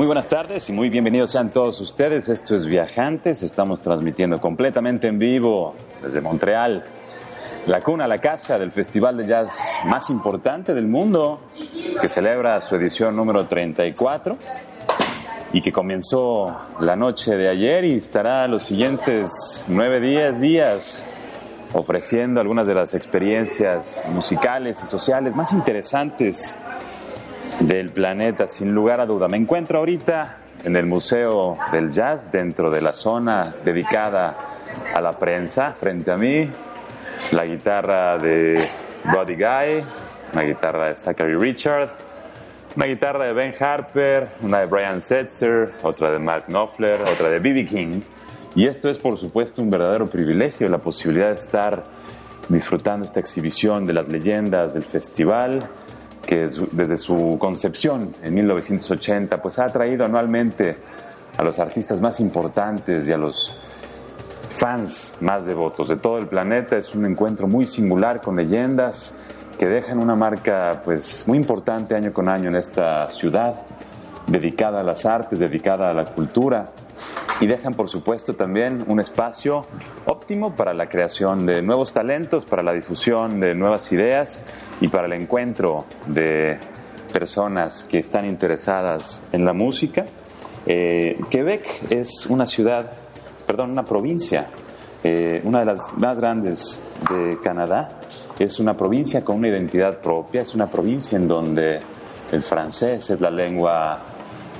Muy buenas tardes y muy bienvenidos sean todos ustedes. Esto es Viajantes. Estamos transmitiendo completamente en vivo desde Montreal, la cuna, la casa del festival de jazz más importante del mundo, que celebra su edición número 34 y que comenzó la noche de ayer y estará los siguientes nueve días, días ofreciendo algunas de las experiencias musicales y sociales más interesantes del planeta, sin lugar a duda. Me encuentro ahorita en el Museo del Jazz, dentro de la zona dedicada a la prensa. Frente a mí, la guitarra de Buddy Guy, una guitarra de Zachary Richard, una guitarra de Ben Harper, una de Brian Setzer, otra de Mark Knopfler, otra de B.B. King. Y esto es, por supuesto, un verdadero privilegio, la posibilidad de estar disfrutando esta exhibición de las leyendas del festival que desde su concepción en 1980 pues ha atraído anualmente a los artistas más importantes y a los fans más devotos de todo el planeta. Es un encuentro muy singular con leyendas que dejan una marca pues muy importante año con año en esta ciudad dedicada a las artes, dedicada a la cultura y dejan por supuesto también un espacio óptimo para la creación de nuevos talentos, para la difusión de nuevas ideas y para el encuentro de personas que están interesadas en la música. Eh, Quebec es una ciudad, perdón, una provincia, eh, una de las más grandes de Canadá. Es una provincia con una identidad propia, es una provincia en donde el francés es la lengua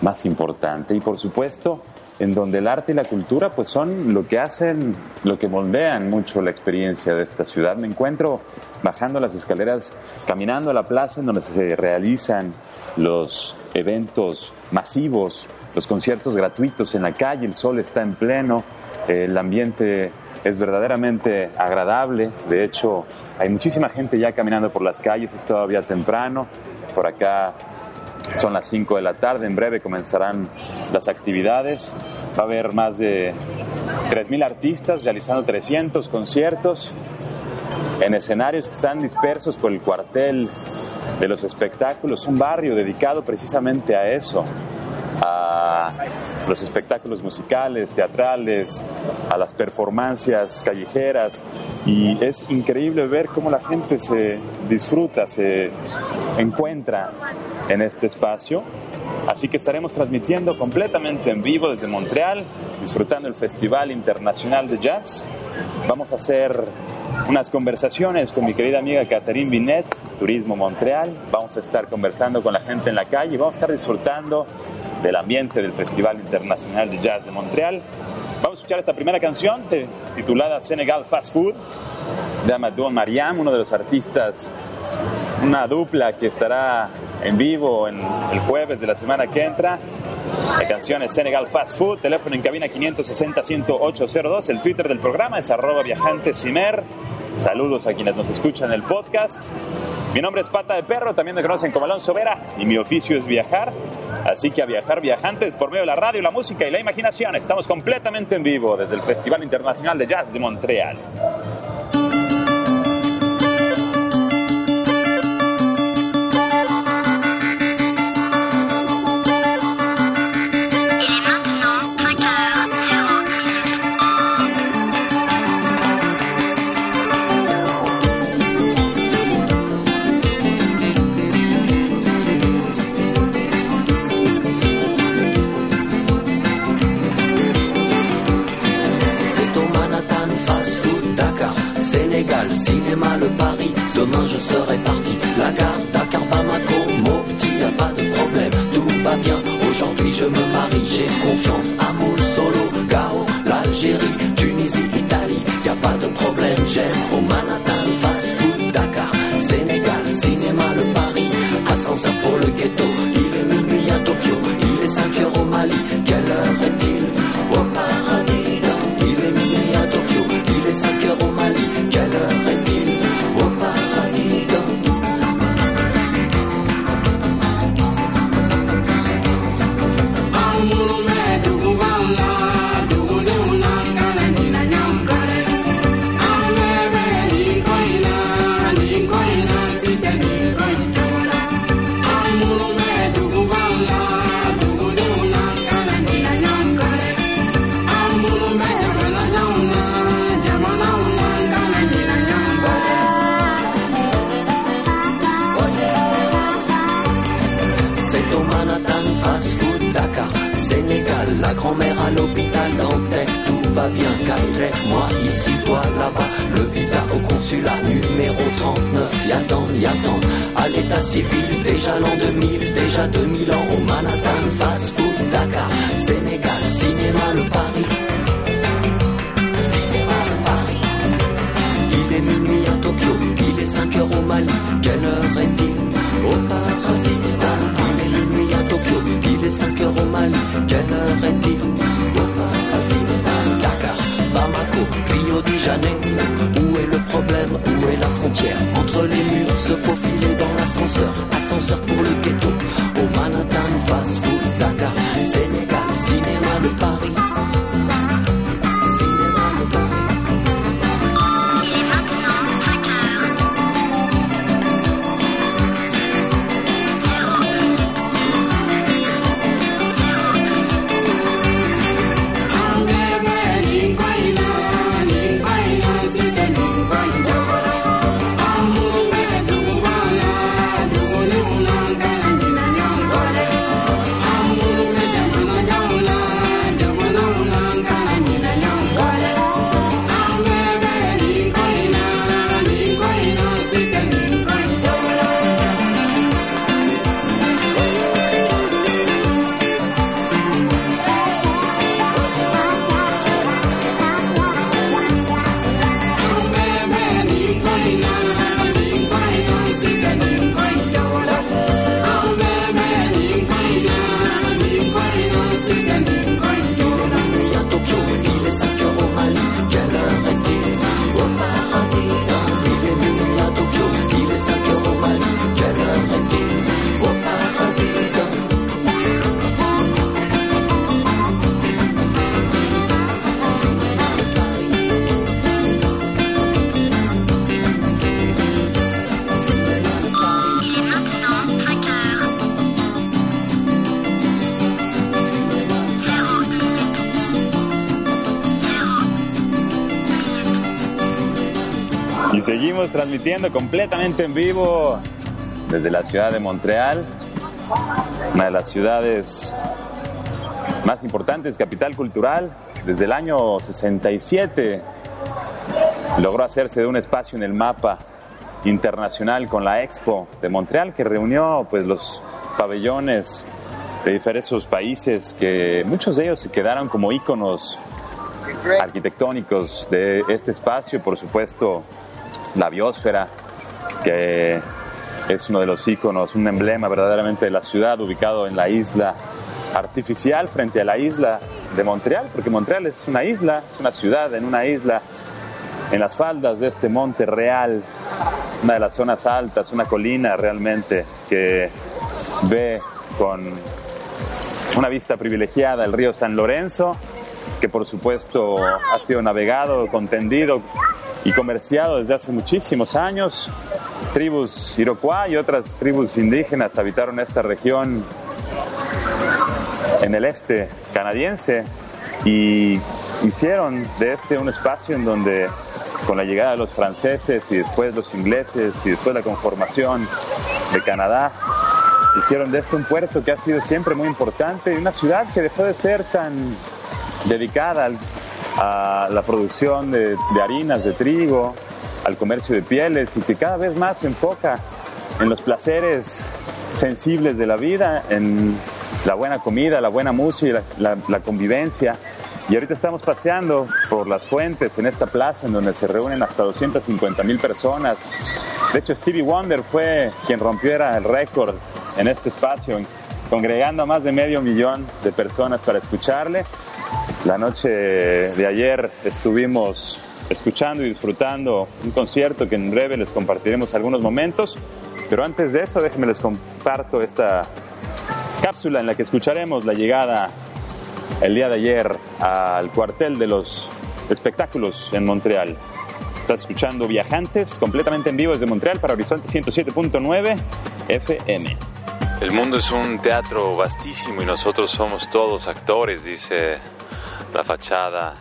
más importante y por supuesto en donde el arte y la cultura pues son lo que hacen, lo que moldean mucho la experiencia de esta ciudad. Me encuentro bajando las escaleras, caminando a la plaza en donde se realizan los eventos masivos, los conciertos gratuitos en la calle, el sol está en pleno, el ambiente es verdaderamente agradable, de hecho hay muchísima gente ya caminando por las calles, es todavía temprano, por acá son las 5 de la tarde, en breve comenzarán las actividades. Va a haber más de 3.000 artistas realizando 300 conciertos en escenarios que están dispersos por el cuartel de los espectáculos, un barrio dedicado precisamente a eso, a los espectáculos musicales, teatrales, a las performancias callejeras y es increíble ver cómo la gente se disfruta, se encuentra en este espacio. Así que estaremos transmitiendo completamente en vivo desde Montreal, disfrutando el Festival Internacional de Jazz. Vamos a hacer unas conversaciones con mi querida amiga Catherine Binet, Turismo Montreal. Vamos a estar conversando con la gente en la calle, vamos a estar disfrutando del ambiente del Festival Internacional de Jazz de Montreal. Vamos a escuchar esta primera canción titulada Senegal Fast Food de Amadou Mariam, uno de los artistas, una dupla que estará en vivo en el jueves de la semana que entra. La canción es Senegal Fast Food, teléfono en cabina 560-10802, el Twitter del programa es arroba viajantesimer. Saludos a quienes nos escuchan en el podcast. Mi nombre es Pata de Perro, también me conocen como Alonso Vera y mi oficio es viajar. Así que a viajar viajantes por medio de la radio, la música y la imaginación. Estamos completamente en vivo desde el Festival Internacional de Jazz de Montreal. Mali. Quelle heure est-il au paradis Dakar, Bamako, Rio de Janeiro. Où est le problème? Où est la frontière? Entre les murs, se faufiler dans l'ascenseur. Ascenseur pour Transmitiendo completamente en vivo desde la ciudad de Montreal, una de las ciudades más importantes, capital cultural. Desde el año 67 logró hacerse de un espacio en el mapa internacional con la Expo de Montreal que reunió pues los pabellones de diversos países que muchos de ellos se quedaron como íconos arquitectónicos de este espacio, por supuesto la biosfera, que es uno de los íconos, un emblema verdaderamente de la ciudad, ubicado en la isla artificial frente a la isla de Montreal, porque Montreal es una isla, es una ciudad en una isla, en las faldas de este monte real, una de las zonas altas, una colina realmente que ve con una vista privilegiada el río San Lorenzo, que por supuesto ha sido navegado, contendido y comerciado desde hace muchísimos años. Tribus Iroquois y otras tribus indígenas habitaron esta región en el este canadiense y hicieron de este un espacio en donde con la llegada de los franceses y después los ingleses y después la conformación de Canadá, hicieron de este un puerto que ha sido siempre muy importante y una ciudad que dejó de ser tan dedicada al- a la producción de, harinas, de trigo, al comercio de pieles y que cada vez más se enfoca en los placeres sensibles de la vida, en la buena comida, la buena música, la, la- la convivencia. Y ahorita estamos paseando por las fuentes en esta plaza en donde se reúnen hasta 250 mil personas. De hecho, Stevie Wonder fue quien rompiera el récord en este espacio, congregando a más de medio millón de personas para escucharle. La noche de ayer estuvimos escuchando y disfrutando un concierto que en breve les compartiremos algunos momentos. Pero antes de eso, déjenme les comparto esta cápsula en la que escucharemos la llegada el día de ayer al cuartel de los espectáculos en Montreal. Estás escuchando Viajantes completamente en vivo desde Montreal para Horizonte 107.9 FM. El mundo es un teatro vastísimo y nosotros somos todos actores, dice la fachada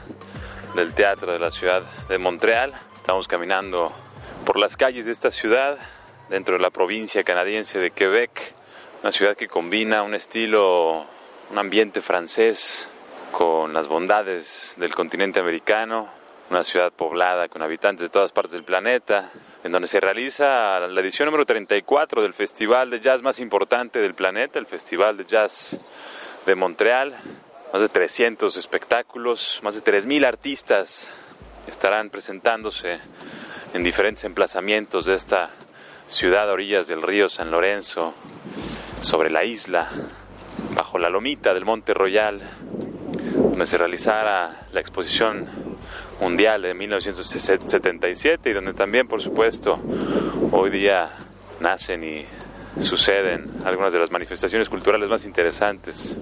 del teatro de la ciudad de Montreal. Estamos caminando por las calles de esta ciudad, dentro de la provincia canadiense de Quebec, una ciudad que combina un estilo, un ambiente francés con las bondades del continente americano, una ciudad poblada con habitantes de todas partes del planeta, en donde se realiza la edición número 34 del festival de jazz más importante del planeta, el Festival de Jazz de Montreal. Más de 300 espectáculos, más de 3.000 artistas estarán presentándose en diferentes emplazamientos de esta ciudad a orillas del río San Lorenzo, sobre la isla, bajo la lomita del Monte Royal, donde se realizara la exposición mundial de 1977 y donde también, por supuesto, hoy día nacen y suceden algunas de las manifestaciones culturales más interesantes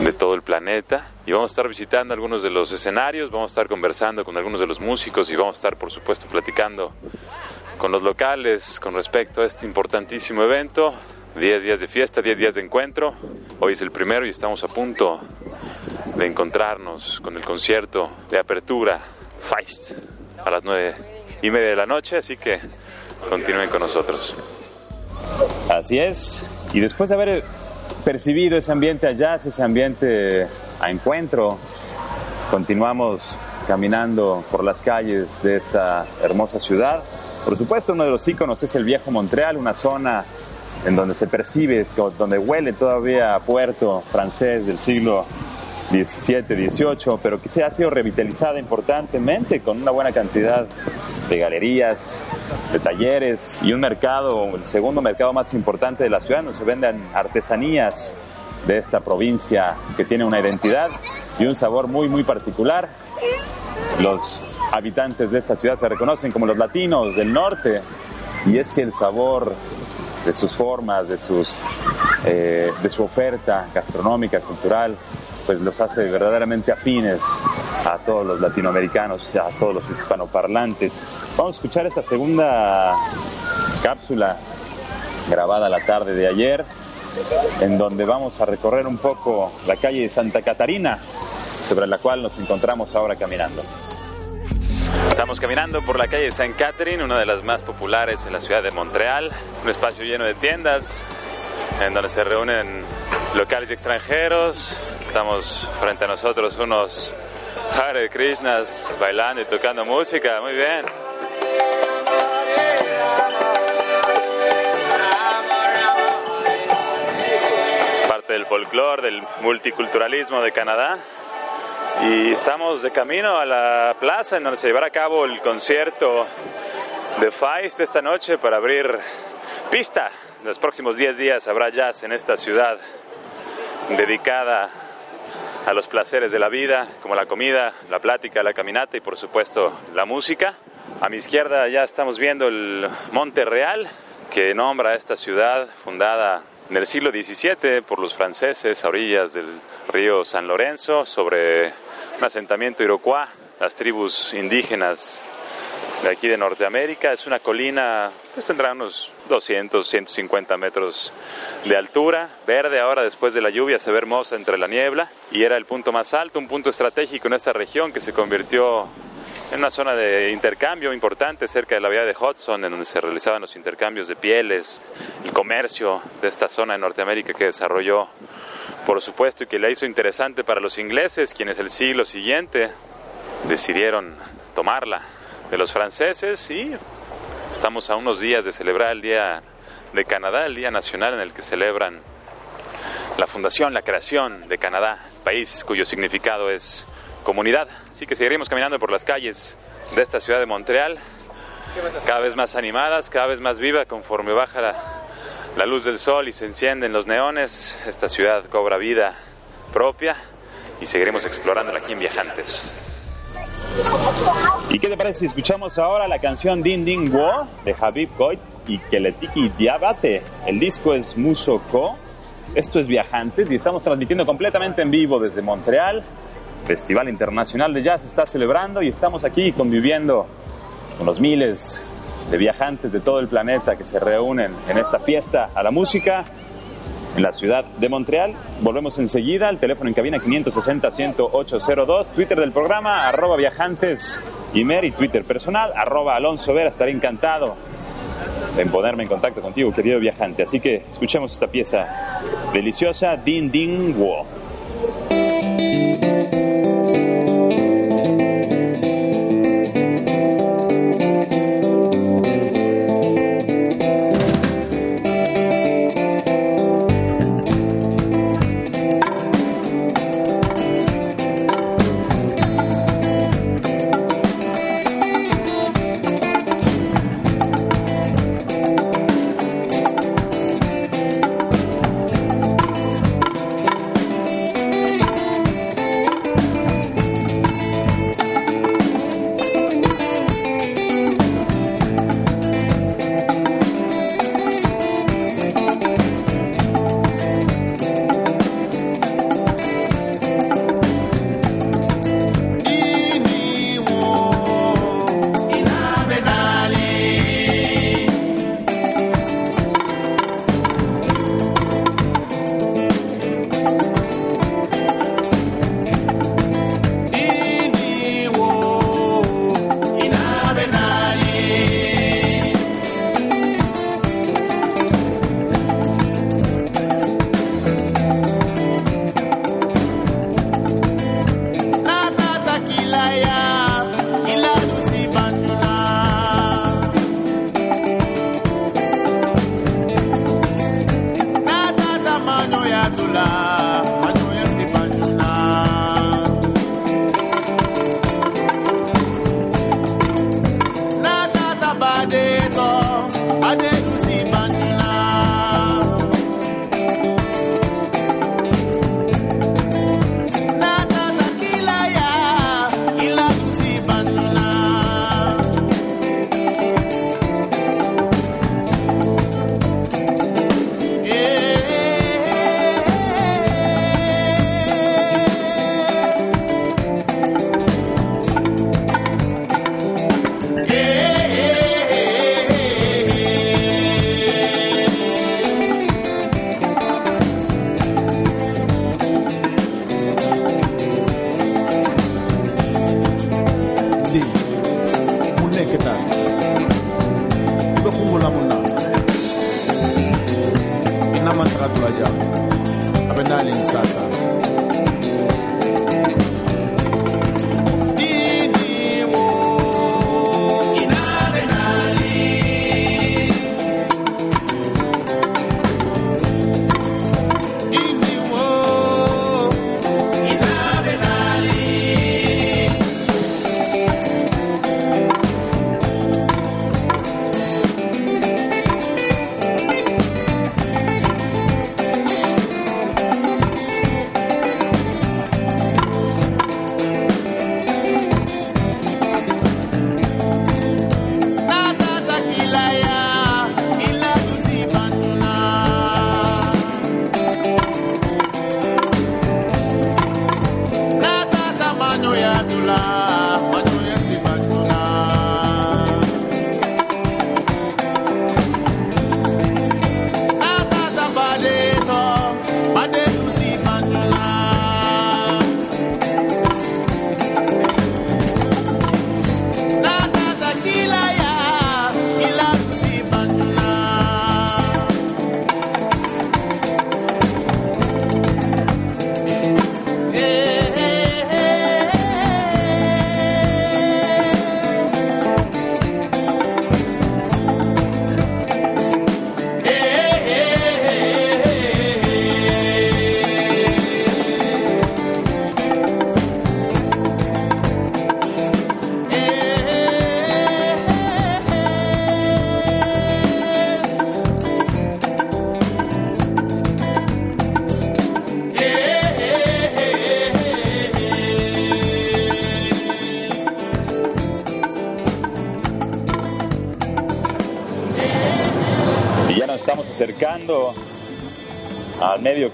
de todo el planeta y vamos a estar visitando algunos de los escenarios, vamos a estar conversando con algunos de los músicos y vamos a estar por supuesto platicando con los locales con respecto a este importantísimo evento. 10 días de fiesta, 10 días de encuentro. Hoy es el primero y estamos a punto de encontrarnos con el concierto de apertura Feist a las 9 y media de la noche, así que continúen con nosotros. Así es, y después de haber percibido ese ambiente a jazz, ese ambiente a encuentro, continuamos caminando por las calles de esta hermosa ciudad. Por supuesto, uno de los íconos es el viejo Montreal, una zona en donde se percibe, donde huele todavía puerto francés del siglo 17, 18, pero que se ha sido revitalizada importantemente con una buena cantidad de galerías, de talleres y un mercado, el segundo mercado más importante de la ciudad, donde se venden artesanías de esta provincia que tiene una identidad y un sabor muy, muy particular. Los habitantes de esta ciudad se reconocen como los latinos del norte y es que el sabor de sus formas, de, sus, eh, de su oferta gastronómica, cultural, pues los hace verdaderamente afines a todos los latinoamericanos, a todos los hispanoparlantes. Vamos a escuchar esta segunda cápsula grabada la tarde de ayer, en donde vamos a recorrer un poco la calle de Santa Catarina, sobre la cual nos encontramos ahora caminando. Estamos caminando por la calle San Catherine, una de las más populares en la ciudad de Montreal, un espacio lleno de tiendas en donde se reúnen locales y extranjeros, Estamos frente a nosotros unos Hare Krishnas bailando y tocando música. Muy bien. Parte del folclore, del multiculturalismo de Canadá. Y estamos de camino a la plaza en donde se llevará a cabo el concierto de Feist esta noche para abrir pista. Los próximos 10 días habrá jazz en esta ciudad dedicada a los placeres de la vida, como la comida, la plática, la caminata y por supuesto la música. A mi izquierda ya estamos viendo el Monte Real, que nombra a esta ciudad fundada en el siglo XVII por los franceses a orillas del río San Lorenzo, sobre un asentamiento iroquois, las tribus indígenas de aquí de Norteamérica. Es una colina, pues tendrá unos 200, 150 metros de altura, verde ahora después de la lluvia, se ve hermosa entre la niebla. Y era el punto más alto, un punto estratégico en esta región que se convirtió en una zona de intercambio importante cerca de la vía de Hudson, en donde se realizaban los intercambios de pieles, el comercio de esta zona de Norteamérica que desarrolló, por supuesto, y que la hizo interesante para los ingleses, quienes el siglo siguiente decidieron tomarla de los franceses y estamos a unos días de celebrar el Día de Canadá, el Día Nacional en el que celebran la fundación, la creación de Canadá, país cuyo significado es comunidad. Así que seguiremos caminando por las calles de esta ciudad de Montreal, cada vez más animadas, cada vez más viva conforme baja la, luz del sol y se encienden los neones, esta ciudad cobra vida propia y seguiremos explorándola aquí en Viajantes. ¿Y qué te parece si escuchamos ahora la canción Din Din Wo de Habib Goit y Keletiki Diabate? El disco es Muso Ko. Esto es Viajantes y estamos transmitiendo completamente en vivo desde Montreal. Festival Internacional de Jazz está celebrando y estamos aquí conviviendo con los miles de viajantes de todo el planeta que se reúnen en esta fiesta a la música en la ciudad de Montreal. Volvemos enseguida, el teléfono en cabina 560-10802, Twitter del programa, arroba viajantes y Mary, Twitter personal, arroba Alonso Vera, estaré encantado en ponerme en contacto contigo, querido viajante. Así que escuchemos esta pieza deliciosa, Din Din Wo.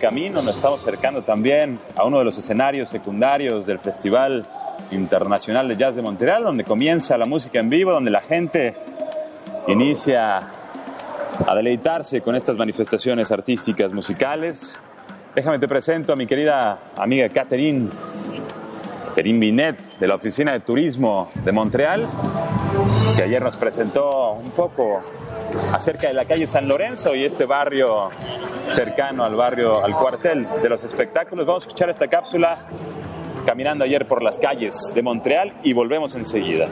Camino, nos estamos acercando también a uno de los escenarios secundarios del Festival Internacional de Jazz de Montreal, donde comienza la música en vivo, donde la gente inicia a deleitarse con estas manifestaciones artísticas musicales. Déjame te presento a mi querida amiga Catherine, Catherine Binet, de la Oficina de Turismo de Montreal, que ayer nos presentó un poco acerca de la calle San Lorenzo y este barrio cercano al barrio, al cuartel de los espectáculos. Vamos a escuchar esta cápsula caminando ayer por las calles de Montreal y volvemos enseguida.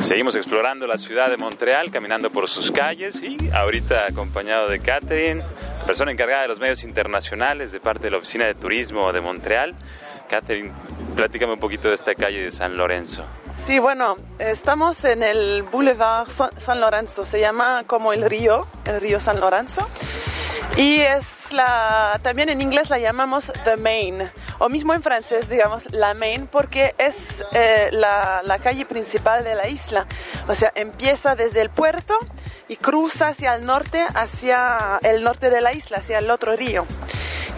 Seguimos explorando la ciudad de Montreal, caminando por sus calles y ahorita acompañado de Catherine, persona encargada de los medios internacionales de parte de la Oficina de Turismo de Montreal. Catherine, platícame un poquito de esta calle de San Lorenzo. Sí, bueno, estamos en el Boulevard San Lorenzo, se llama como el río, el río San Lorenzo. Y es la, también en inglés la llamamos The Main, o mismo en francés, digamos, la Main, porque es eh, la, la, calle principal de la isla. O sea, empieza desde el puerto y cruza hacia el norte, hacia el norte de la isla, hacia el otro río.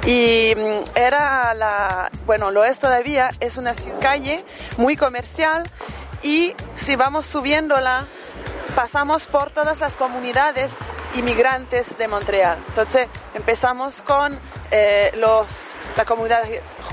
Y mm, era la, bueno, lo es todavía, es una calle muy comercial y si vamos subiéndola, pasamos por todas las comunidades inmigrantes de Montreal. Entonces empezamos con eh, los, la comunidad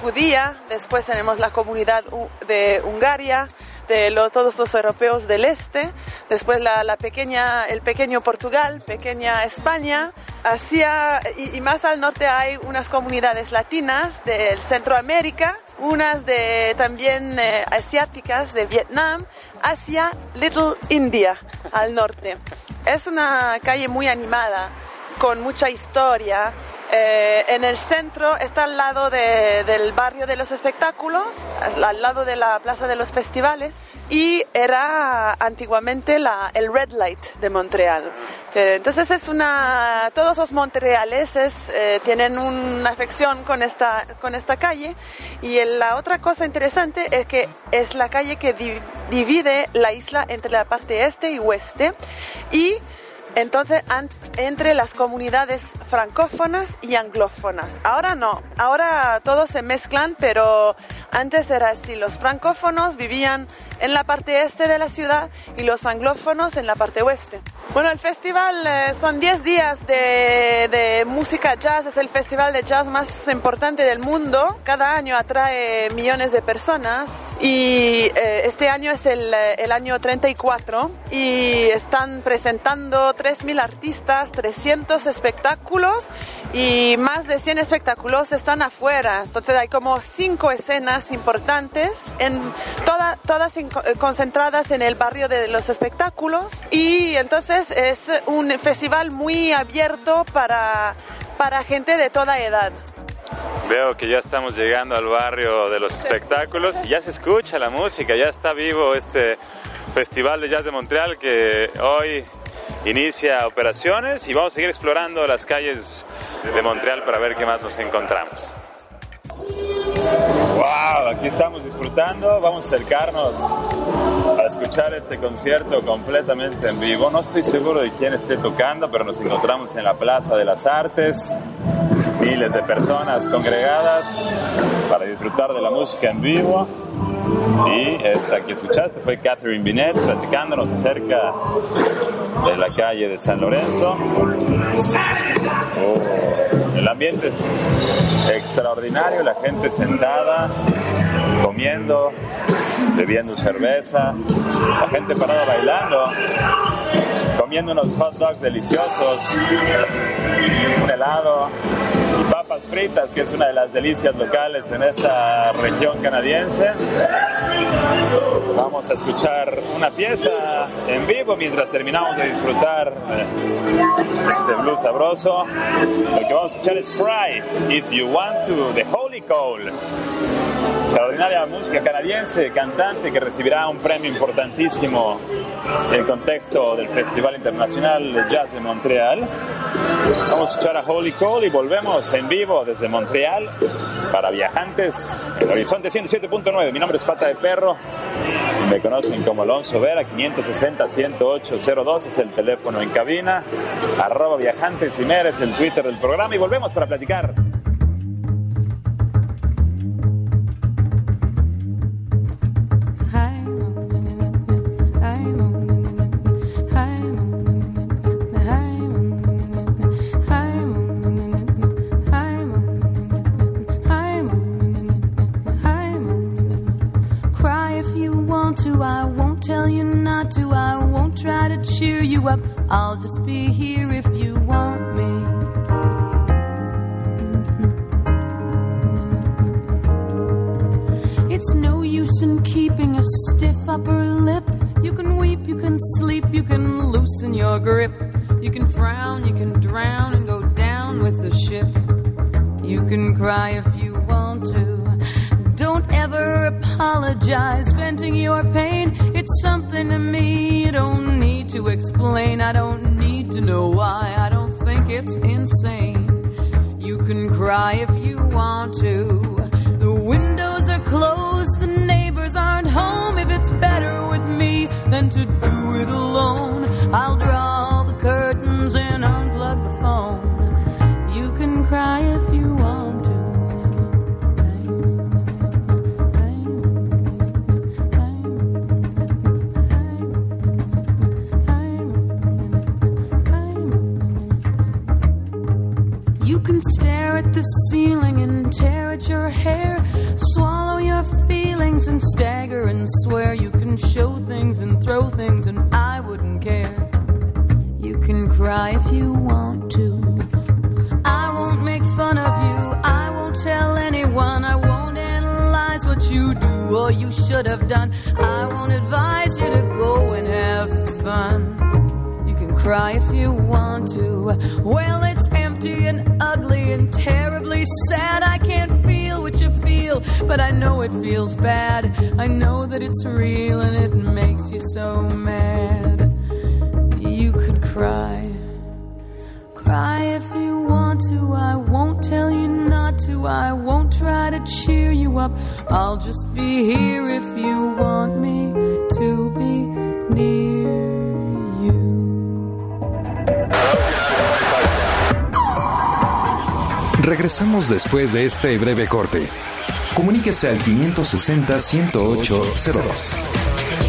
judía, después tenemos la comunidad de Hungaria, de los, todos los europeos del este, después la, pequeña, el pequeño Portugal, pequeña España, hacia, y, y, más al norte hay unas comunidades latinas del Centroamérica, unas de también eh, asiáticas de Vietnam, hacia Little India al norte. Es una calle muy animada, con mucha historia. Eh, en el centro está al lado de, del barrio de los espectáculos, al lado de la plaza de los festivales y era antiguamente la, el Red Light de Montreal. Entonces es una, todos los montrealeses eh, tienen una afección con esta, con esta calle y la otra cosa interesante es que es la calle que divide la isla entre la parte este y oeste y entonces, entre las comunidades francófonas y anglófonas. Ahora no, ahora todos se mezclan, pero antes era así. Los francófonos vivían en la parte este de la ciudad y los anglófonos en la parte oeste. Bueno, el festival eh, son 10 días de, música jazz, es el festival de jazz más importante del mundo. Cada año atrae millones de personas y eh, este año es el, eh, el año 34 y están presentando 3.000 artistas, 300 espectáculos y más de 100 espectáculos están afuera. Entonces hay como 5 escenas importantes, en toda, todas concentradas en el barrio de los espectáculos y entonces es un festival muy abierto para, para gente de toda edad. Veo que ya estamos llegando al barrio de los espectáculos y ya se escucha la música, ya está vivo este Festival de Jazz de Montreal que hoy inicia operaciones y vamos a seguir explorando las calles de Montreal para ver qué más nos encontramos. ¡Wow! Aquí estamos disfrutando, vamos a acercarnos a escuchar este concierto completamente en vivo. No estoy seguro de quién esté tocando, pero nos encontramos en la Plaza de las Artes, miles de personas congregadas para disfrutar de la música en vivo. Y esta que escuchaste fue Catherine Binet platicándonos acerca de la calle de San Lorenzo. Oh, el ambiente es extraordinario, la gente sentada, comiendo, bebiendo cerveza, la gente parada bailando, comiendo unos hot dogs deliciosos, un helado papas fritas, que es una de las delicias locales en esta región canadiense. Vamos a escuchar una pieza en vivo mientras terminamos de disfrutar este blues sabroso. Lo que vamos a escuchar es Cry, If You Want To, The Holy Cole. Extraordinaria música canadiense, cantante que recibirá un premio importantísimo en el contexto del Festival Internacional de Jazz de Montreal. Vamos a escuchar a Holy Cole y volvemos en vivo desde Montreal para viajantes en Horizonte 107.9. Mi nombre es Pata de Perro Me conocen como Alonso Vera, 560-108-02 es el teléfono en cabina. Arroba Viajantes y es el Twitter del programa y volvemos para platicar. The ceiling and tear at your hair. Swallow your feelings and stagger and swear you can show things and throw things, and I wouldn't care. You can cry if you want to. I won't make fun of you. I won't tell anyone. I won't analyze what you do or you should have done. I won't advise you to go and have fun. You can cry if you want to. Well, it's empty and ugly and terribly sad. I can't feel what you feel, but I know it feels bad. I know that it's real and it makes you so mad. You could cry. Cry if you want to. I won't tell you not to. I won't try to cheer you up. I'll just be here if you want me to be near. Regresamos después de este breve corte. Comuníquese al 560-108-02.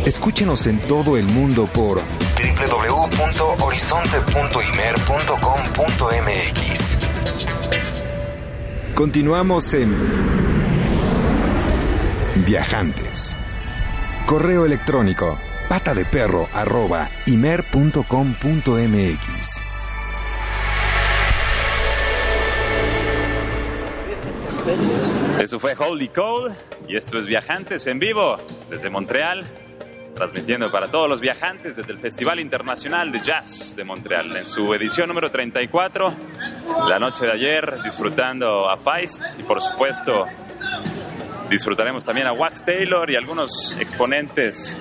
Escúchenos en todo el mundo por www.horizonte.imer.com.mx. Continuamos en Viajantes. Correo electrónico pata de perro arroba imer.com.mx. Eso fue Holy Cole y esto es Viajantes en vivo desde Montreal, transmitiendo para todos los viajantes desde el Festival Internacional de Jazz de Montreal en su edición número 34, la noche de ayer disfrutando a Feist y por supuesto disfrutaremos también a Wax Taylor y algunos exponentes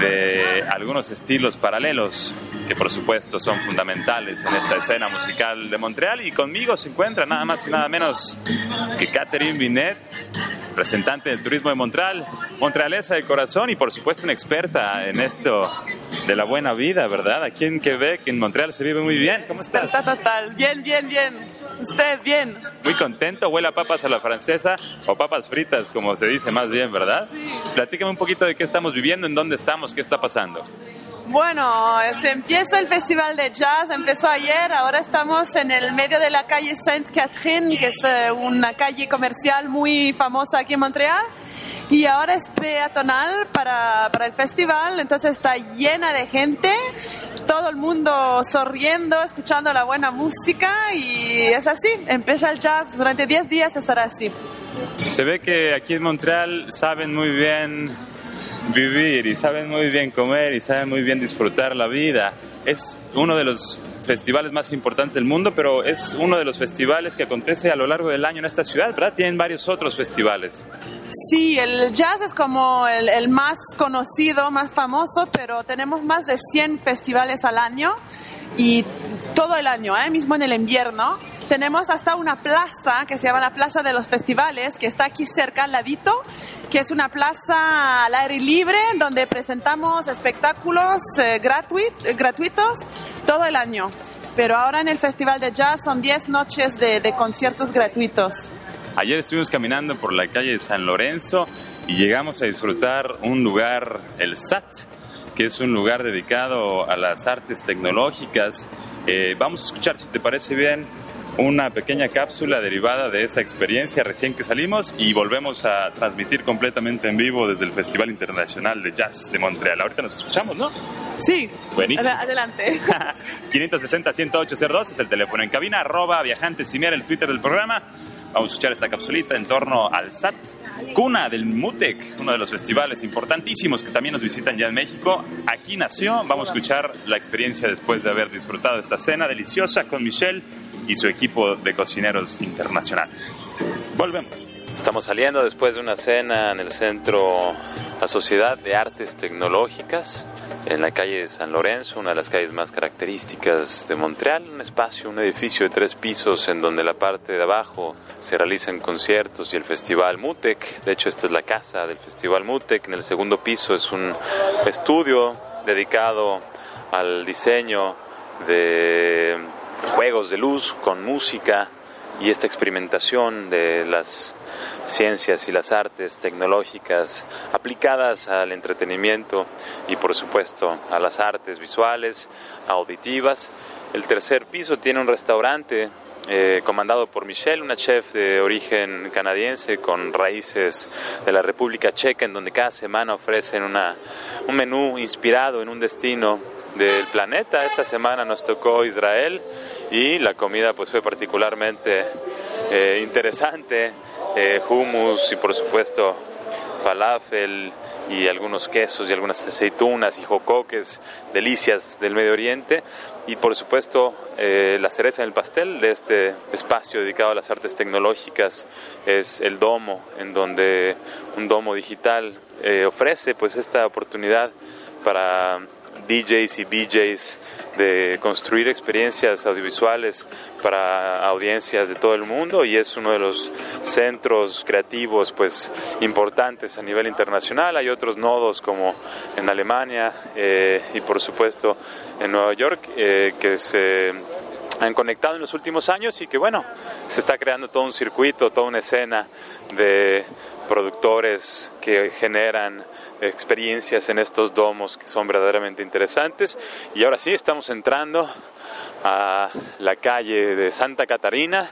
de algunos estilos paralelos que por supuesto son fundamentales en esta escena musical de Montreal. Y conmigo se encuentra nada más y nada menos que Catherine Binet, representante del turismo de Montreal, montrealesa de corazón y por supuesto una experta en esto de la buena vida, ¿verdad? Aquí en Quebec, en Montreal, se vive muy bien. ¿Cómo estás? Total, total. Bien, bien, bien. Usted, bien. Muy contento. Huele a papas a la francesa o papas fritas, como se dice más bien, ¿verdad? Sí. Platícame un poquito de qué estamos viviendo, en dónde estamos, qué está pasando. Bueno, se empieza el festival de jazz, empezó ayer, ahora estamos en el medio de la calle Sainte Catherine, que es eh, una calle comercial muy famosa aquí en Montreal, y ahora es peatonal para, para el festival, entonces está llena de gente, todo el mundo sonriendo, escuchando la buena música, y es así, empieza el jazz, durante 10 días estará así. Se ve que aquí en Montreal saben muy bien vivir y saben muy bien comer y saben muy bien disfrutar la vida. Es uno de los festivales más importantes del mundo, pero es uno de los festivales que acontece a lo largo del año en esta ciudad, ¿verdad? Tienen varios otros festivales. Sí, el jazz es como el, más conocido, más famoso, pero tenemos más de 100 festivales al año y todo el año, ¿eh? mismo en el invierno. Tenemos hasta una plaza que se llama la Plaza de los Festivales, que está aquí cerca, al ladito, que es una plaza al aire libre donde presentamos espectáculos eh, gratuit- eh, gratuitos todo el año. Pero ahora en el Festival de Jazz son 10 noches de conciertos gratuitos. Ayer estuvimos caminando por la calle de San Lorenzo y llegamos a disfrutar un lugar, el SAT, que es un lugar dedicado a las artes tecnológicas. Eh, vamos a escuchar, si te parece bien, una pequeña cápsula derivada de esa experiencia recién que salimos y volvemos a transmitir completamente en vivo desde el Festival Internacional de Jazz de Montreal. Ahorita nos escuchamos, ¿no? Sí, Buenísimo. Ad- adelante. 560-10802 es el teléfono en cabina, arroba viajantes y mira el Twitter del programa. Vamos a escuchar esta capsulita en torno al SAT, cuna del MUTEC, uno de los festivales importantísimos que también nos visitan ya en México. Aquí nació, vamos a escuchar la experiencia después de haber disfrutado esta cena deliciosa con Michelle y su equipo de cocineros internacionales. Volvemos. Estamos saliendo después de una cena en el centro, la Sociedad de Artes Tecnológicas, en la calle de San Lorenzo, una de las calles más características de Montreal, un espacio, un edificio de tres pisos en donde la parte de abajo se realizan conciertos y el Festival Mutec. De hecho, esta es la casa del Festival Mutec. En el segundo piso es un estudio dedicado al diseño de juegos de luz con música y esta experimentación de las ciencias y las artes tecnológicas aplicadas al entretenimiento y por supuesto a las artes visuales, auditivas. El tercer piso tiene un restaurante eh, comandado por Michelle, una chef de origen canadiense con raíces de la República Checa, en donde cada semana ofrecen una, un menú inspirado en un destino del planeta. Esta semana nos tocó Israel y la comida pues fue particularmente eh, interesante, eh, hummus y por supuesto falafel y algunos quesos y algunas aceitunas y jocoques, delicias del Medio Oriente y por supuesto eh, la cereza en el pastel de este espacio dedicado a las artes tecnológicas es el domo, en donde un domo digital eh, ofrece pues esta oportunidad para DJs y BJs de construir experiencias audiovisuales para audiencias de todo el mundo y es uno de los centros creativos pues importantes a nivel internacional. Hay otros nodos como en Alemania eh, y por supuesto en Nueva York eh, que se han conectado en los últimos años y que bueno, se está creando todo un circuito, toda una escena de productores que generan experiencias en estos domos que son verdaderamente interesantes. Y ahora sí, estamos entrando a la calle de Santa Catarina,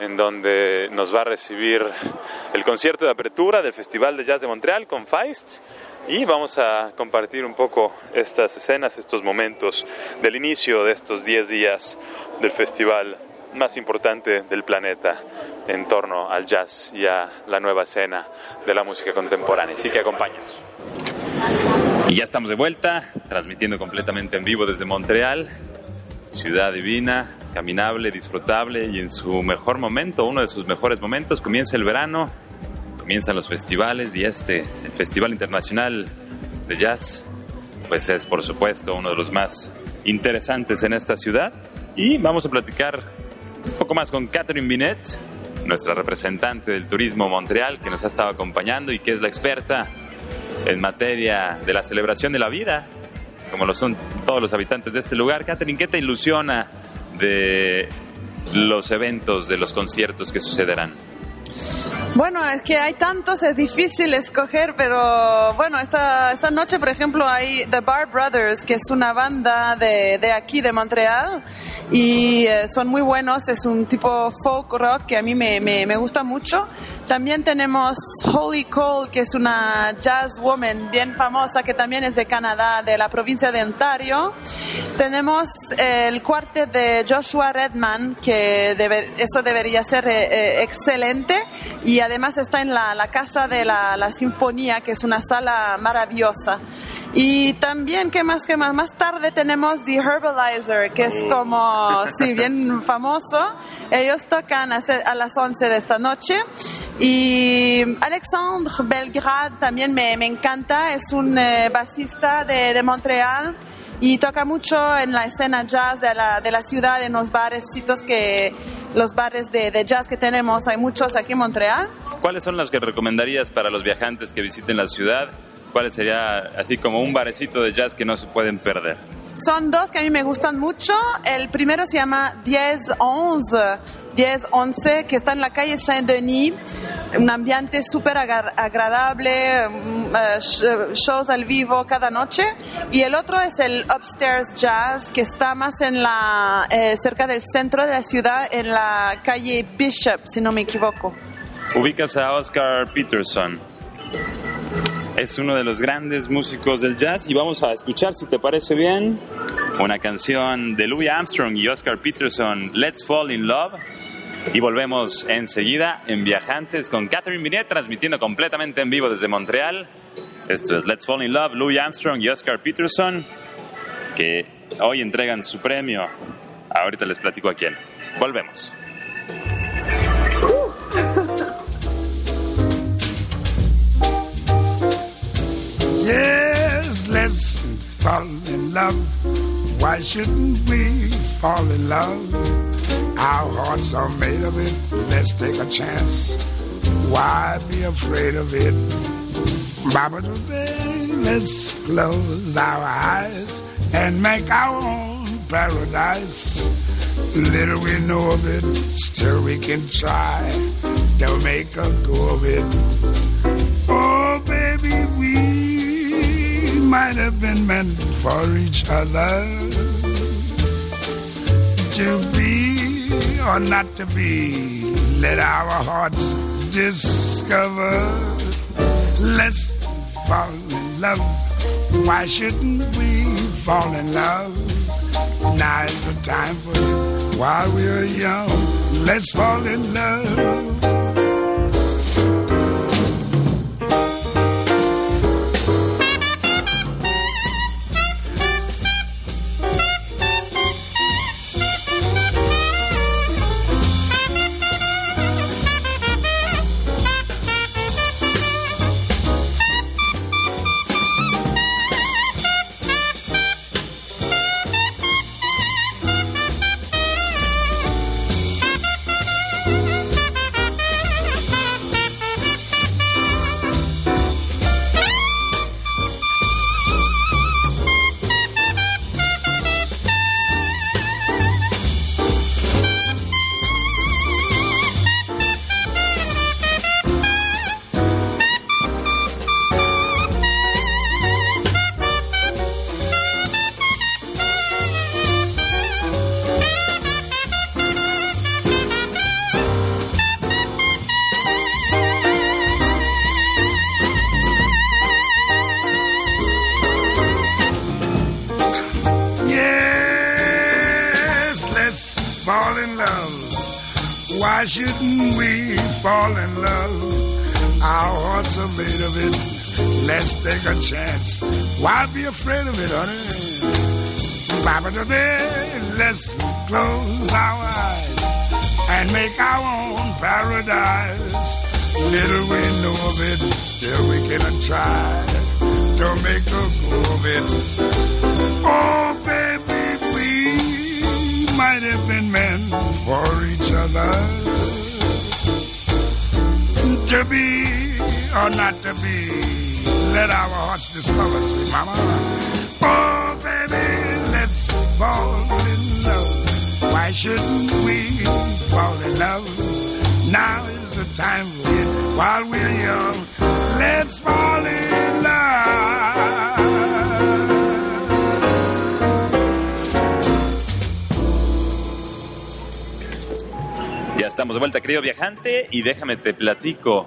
en donde nos va a recibir el concierto de apertura del Festival de Jazz de Montreal con Feist. Y vamos a compartir un poco estas escenas, estos momentos del inicio de estos 10 días del festival más importante del planeta en torno al jazz y a la nueva escena de la música contemporánea. Así que acompáñanos. Y ya estamos de vuelta, transmitiendo completamente en vivo desde Montreal, ciudad divina, caminable, disfrutable y en su mejor momento, uno de sus mejores momentos, comienza el verano, comienzan los festivales y este, el Festival Internacional de Jazz, pues es por supuesto uno de los más interesantes en esta ciudad. Y vamos a platicar un poco más con Catherine Binet, nuestra representante del turismo Montreal, que nos ha estado acompañando y que es la experta en materia de la celebración de la vida, como lo son todos los habitantes de este lugar. Catherine, ¿qué te ilusiona de los eventos, de los conciertos que sucederán? Bueno, es que hay tantos, es difícil escoger, pero bueno, esta, esta noche, por ejemplo, hay The Bar Brothers, que es una banda de, de aquí, de Montreal, y eh, son muy buenos, es un tipo folk rock que a mí me, me, me gusta mucho. También tenemos Holly Cole, que es una jazz woman bien famosa, que también es de Canadá, de la provincia de Ontario. Tenemos el cuartet de Joshua Redman, que debe- eso debería ser eh, eh, excelente, y además está en la, la Casa de la, la Sinfonía, que es una sala maravillosa. Y también, ¿qué más? ¿Qué más? Más tarde tenemos The Herbalizer, que es como, sí, bien famoso. Ellos tocan a, a las 11 de esta noche. Y Alexandre Belgrade también me, me encanta, es un eh, basista de, de Montreal y toca mucho en la escena jazz de la, de la ciudad, en los barecitos que, los bares de, de jazz que tenemos, hay muchos aquí en Montreal. ¿Cuáles son los que recomendarías para los viajantes que visiten la ciudad? ¿Cuál sería así como un barecito de jazz que no se pueden perder? Son dos que a mí me gustan mucho. El primero se llama 10-11, 10-11, que está en la calle Saint-Denis. Un ambiente súper agradable, mm, eh, sh- shows al vivo cada noche. Y el otro es el Upstairs Jazz, que está más en la, eh, cerca del centro de la ciudad, en la calle Bishop, si no me equivoco. Ubicas a Oscar Peterson. Es uno de los grandes músicos del jazz y vamos a escuchar, si te parece bien, una canción de Louis Armstrong y Oscar Peterson, Let's Fall in Love. Y volvemos enseguida en Viajantes con Catherine Binet transmitiendo completamente en vivo desde Montreal. Esto es Let's Fall in Love, Louis Armstrong y Oscar Peterson, que hoy entregan su premio. Ahorita les platico a quién. Volvemos. Yes, let's fall in love. Why shouldn't we fall in love? Our hearts are made of it. Let's take a chance. Why be afraid of it? Baba today, let's close our eyes and make our own paradise. Little we know of it, still we can try to make a go of it. Might have been meant for each other. To be or not to be, let our hearts discover. Let's fall in love. Why shouldn't we fall in love? Now is the time for it while we're young. Let's fall in love. Afraid of it, honey? Baba today, let's close our eyes and make our own paradise. Little we know of it, still we can try to make a go of it. Oh, baby, we might have been meant for each other. To be or not to be, let our hearts discover, sweet mama. Oh, baby, let's fall in love. Why shouldn't we fall in love? Now is the time while we're young. Let's fall in love. Ya estamos de vuelta, querido viajante, y déjame te platico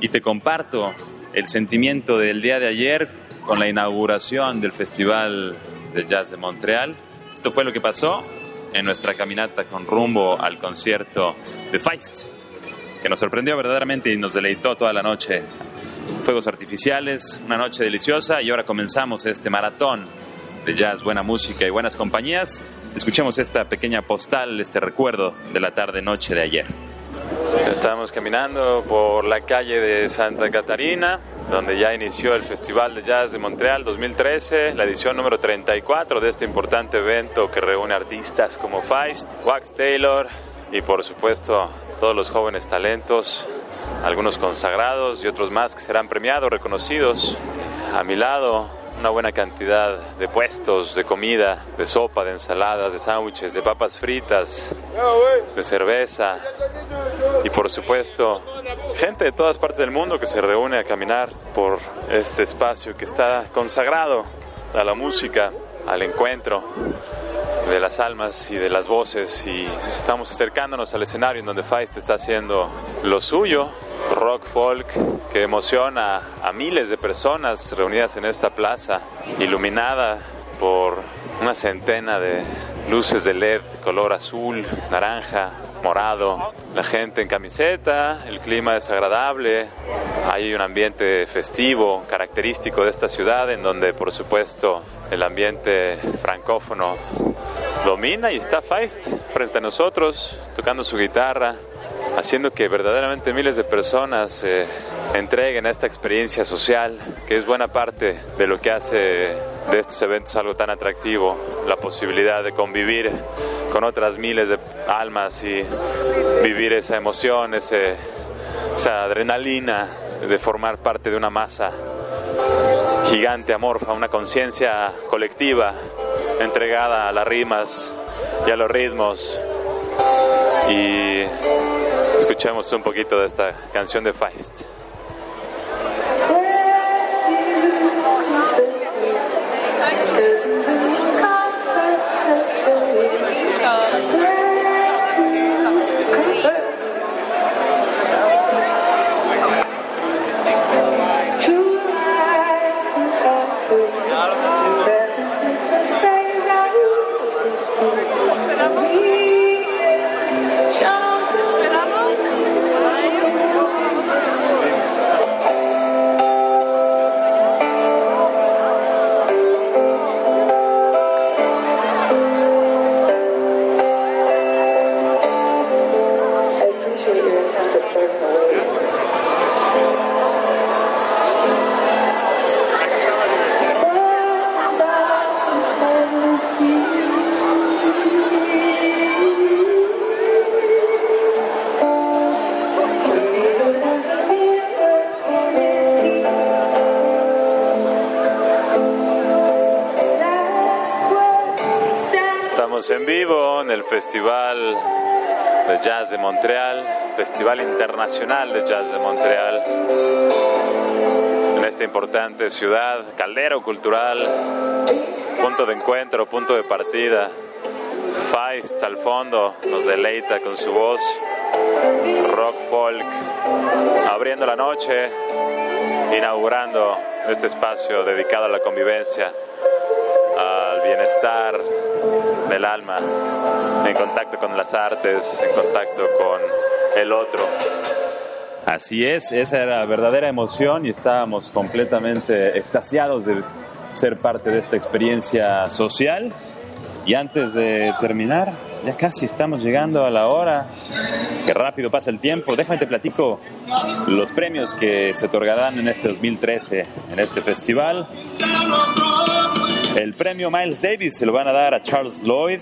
y te comparto el sentimiento del día de ayer con la inauguración del Festival de Jazz de Montreal. Esto fue lo que pasó en nuestra caminata con rumbo al concierto de Feist, que nos sorprendió verdaderamente y nos deleitó toda la noche. Fuegos artificiales, una noche deliciosa y ahora comenzamos este maratón de jazz, buena música y buenas compañías. Escuchemos esta pequeña postal, este recuerdo de la tarde-noche de ayer. Estamos caminando por la calle de Santa Catarina donde ya inició el Festival de Jazz de Montreal 2013, la edición número 34 de este importante evento que reúne artistas como Feist, Wax Taylor y por supuesto todos los jóvenes talentos, algunos consagrados y otros más que serán premiados, reconocidos. A mi lado, una buena cantidad de puestos, de comida, de sopa, de ensaladas, de sándwiches, de papas fritas, de cerveza. Y por supuesto gente de todas partes del mundo que se reúne a caminar por este espacio que está consagrado a la música, al encuentro de las almas y de las voces. Y estamos acercándonos al escenario en donde Feist está haciendo lo suyo, rock folk que emociona a miles de personas reunidas en esta plaza, iluminada por una centena de luces de LED color azul, naranja, morado, la gente en camiseta, el clima es agradable, hay un ambiente festivo característico de esta ciudad en donde por supuesto el ambiente francófono domina y está Feist frente a nosotros tocando su guitarra, haciendo que verdaderamente miles de personas se entreguen a esta experiencia social, que es buena parte de lo que hace de estos eventos algo tan atractivo, la posibilidad de convivir con otras miles de almas y vivir esa emoción, esa adrenalina de formar parte de una masa gigante, amorfa, una conciencia colectiva entregada a las rimas y a los ritmos. Y escuchemos un poquito de esta canción de Feist. En vivo en el Festival de Jazz de Montreal, Festival Internacional de Jazz de Montreal, en esta importante ciudad, caldero cultural, punto de encuentro, punto de partida. Feist al fondo nos deleita con su voz, rock folk, abriendo la noche, inaugurando este espacio dedicado a la convivencia, bienestar del alma, en contacto con las artes, en contacto con el otro. Así es, esa era verdadera emoción y estábamos completamente extasiados de ser parte de esta experiencia social. Y antes de terminar, ya casi estamos llegando a la hora. Que rápido pasa el tiempo. Déjame te platico los premios que se otorgarán en este 2013 en este festival. El premio Miles Davis se lo van a dar a Charles Lloyd.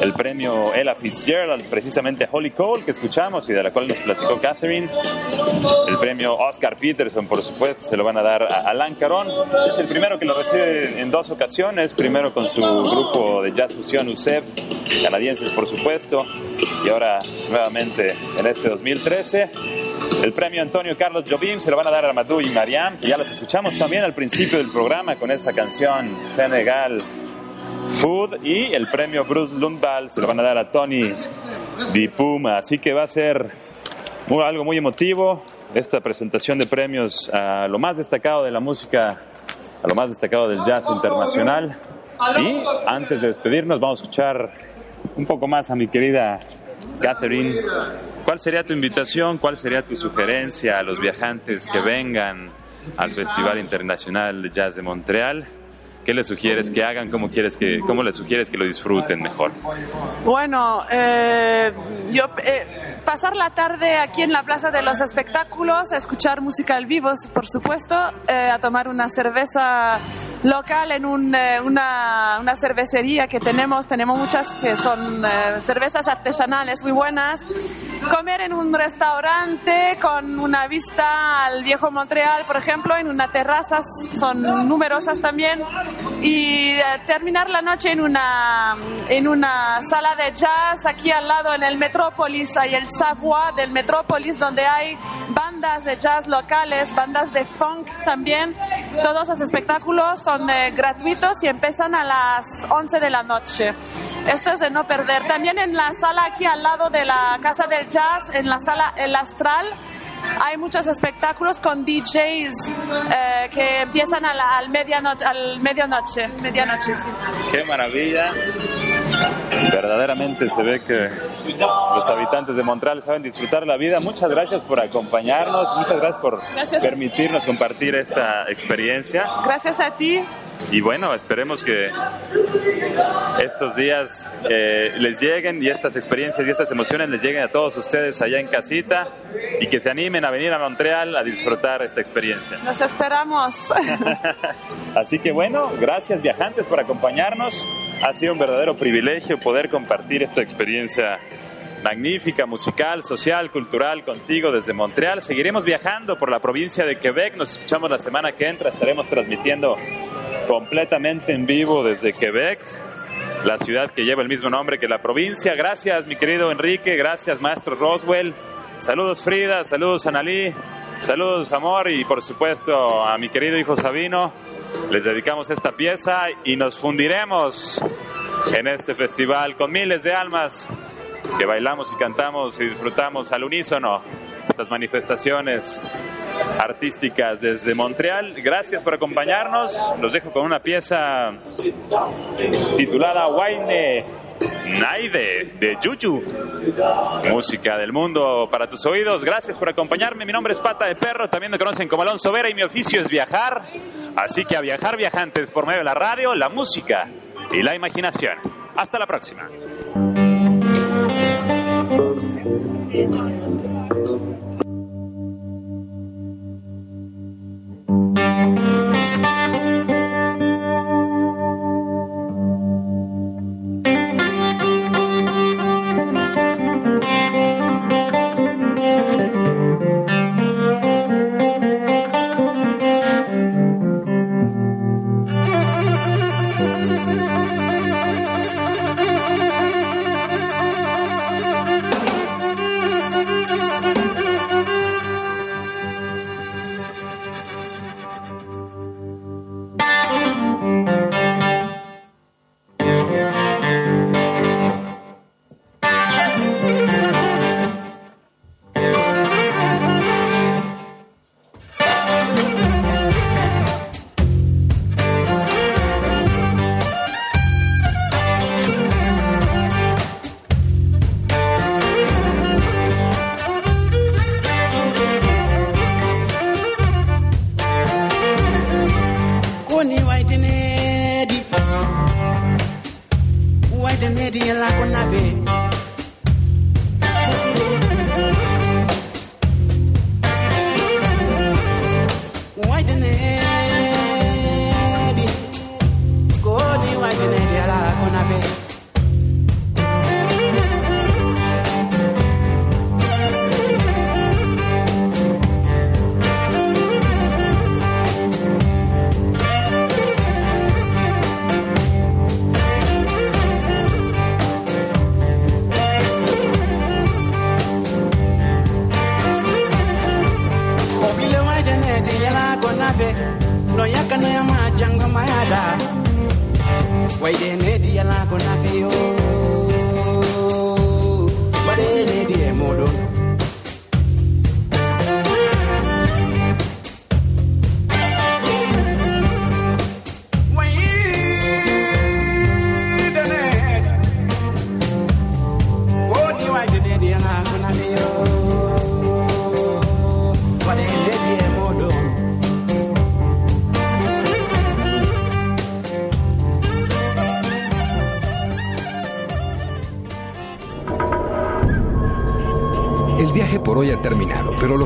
El premio Ella Fitzgerald, precisamente a Holly Cole, que escuchamos y de la cual nos platicó Catherine. El premio Oscar Peterson, por supuesto, se lo van a dar a Alan Caron. Es el primero que lo recibe en dos ocasiones. Primero con su grupo de jazz fusión USEP, canadienses, por supuesto. Y ahora nuevamente en este 2013. El premio Antonio Carlos Jobim se lo van a dar a Amadou y Mariam, que ya los escuchamos también al principio del programa con esa canción Senegal Food. Y el premio Bruce Lundvall se lo van a dar a Tony Di Puma. Así que va a ser algo muy emotivo esta presentación de premios a lo más destacado de la música, a lo más destacado del jazz internacional. Y antes de despedirnos, vamos a escuchar un poco más a mi querida Catherine. ¿Cuál sería tu invitación? ¿Cuál sería tu sugerencia a los viajantes que vengan al Festival Internacional de Jazz de Montreal? ¿Qué les sugieres que hagan? ¿Cómo, quieres que, cómo les sugieres que lo disfruten mejor? Bueno, eh, yo eh, pasar la tarde aquí en la Plaza de los Espectáculos, a escuchar música al vivo, por supuesto, eh, a tomar una cerveza local en un, eh, una, una cervecería que tenemos. Tenemos muchas que son eh, cervezas artesanales muy buenas. Comer en un restaurante con una vista al viejo Montreal, por ejemplo, en una terraza, son numerosas también. Y eh, terminar la noche en una, en una sala de jazz aquí al lado en el Metrópolis, hay el Savoy del Metrópolis, donde hay bandas de jazz locales, bandas de funk también. Todos los espectáculos son eh, gratuitos y empiezan a las 11 de la noche. Esto es de no perder. También en la sala aquí al lado de la Casa del Jazz, en la sala El Astral, hay muchos espectáculos con DJs eh, que empiezan a la- al, medianoche, al medianoche. Medianoche, sí. Qué maravilla. Verdaderamente se ve que los habitantes de Montreal saben disfrutar la vida. Muchas gracias por acompañarnos, muchas gracias por Gracias. permitirnos compartir esta experiencia. Gracias a ti. Y bueno, esperemos que estos días eh, les lleguen y estas experiencias y estas emociones les lleguen a todos ustedes allá en casita y que se animen a venir a Montreal a disfrutar esta experiencia. Nos esperamos. Así que bueno, gracias viajantes por acompañarnos. Ha sido un verdadero privilegio poder compartir esta experiencia magnífica, musical, social, cultural contigo desde Montreal. Seguiremos viajando por la provincia de Quebec. Nos escuchamos la semana que entra. Estaremos transmitiendo completamente en vivo desde Quebec, la ciudad que lleva el mismo nombre que la provincia. Gracias, mi querido Enrique. Gracias, maestro Roswell. Saludos, Frida. Saludos, Analí. Saludos, amor. Y por supuesto, a mi querido hijo Sabino. Les dedicamos esta pieza y nos fundiremos en este festival con miles de almas que bailamos y cantamos y disfrutamos al unísono estas manifestaciones artísticas desde Montreal. Gracias por acompañarnos. Los dejo con una pieza titulada Waine Naide de Yuyu. Música del mundo para tus oídos. Gracias por acompañarme. Mi nombre es Pata de Perro. También me conocen como Alonso Vera y mi oficio es viajar. Así que a viajar viajantes por medio de la radio, la música y la imaginación. Hasta la próxima.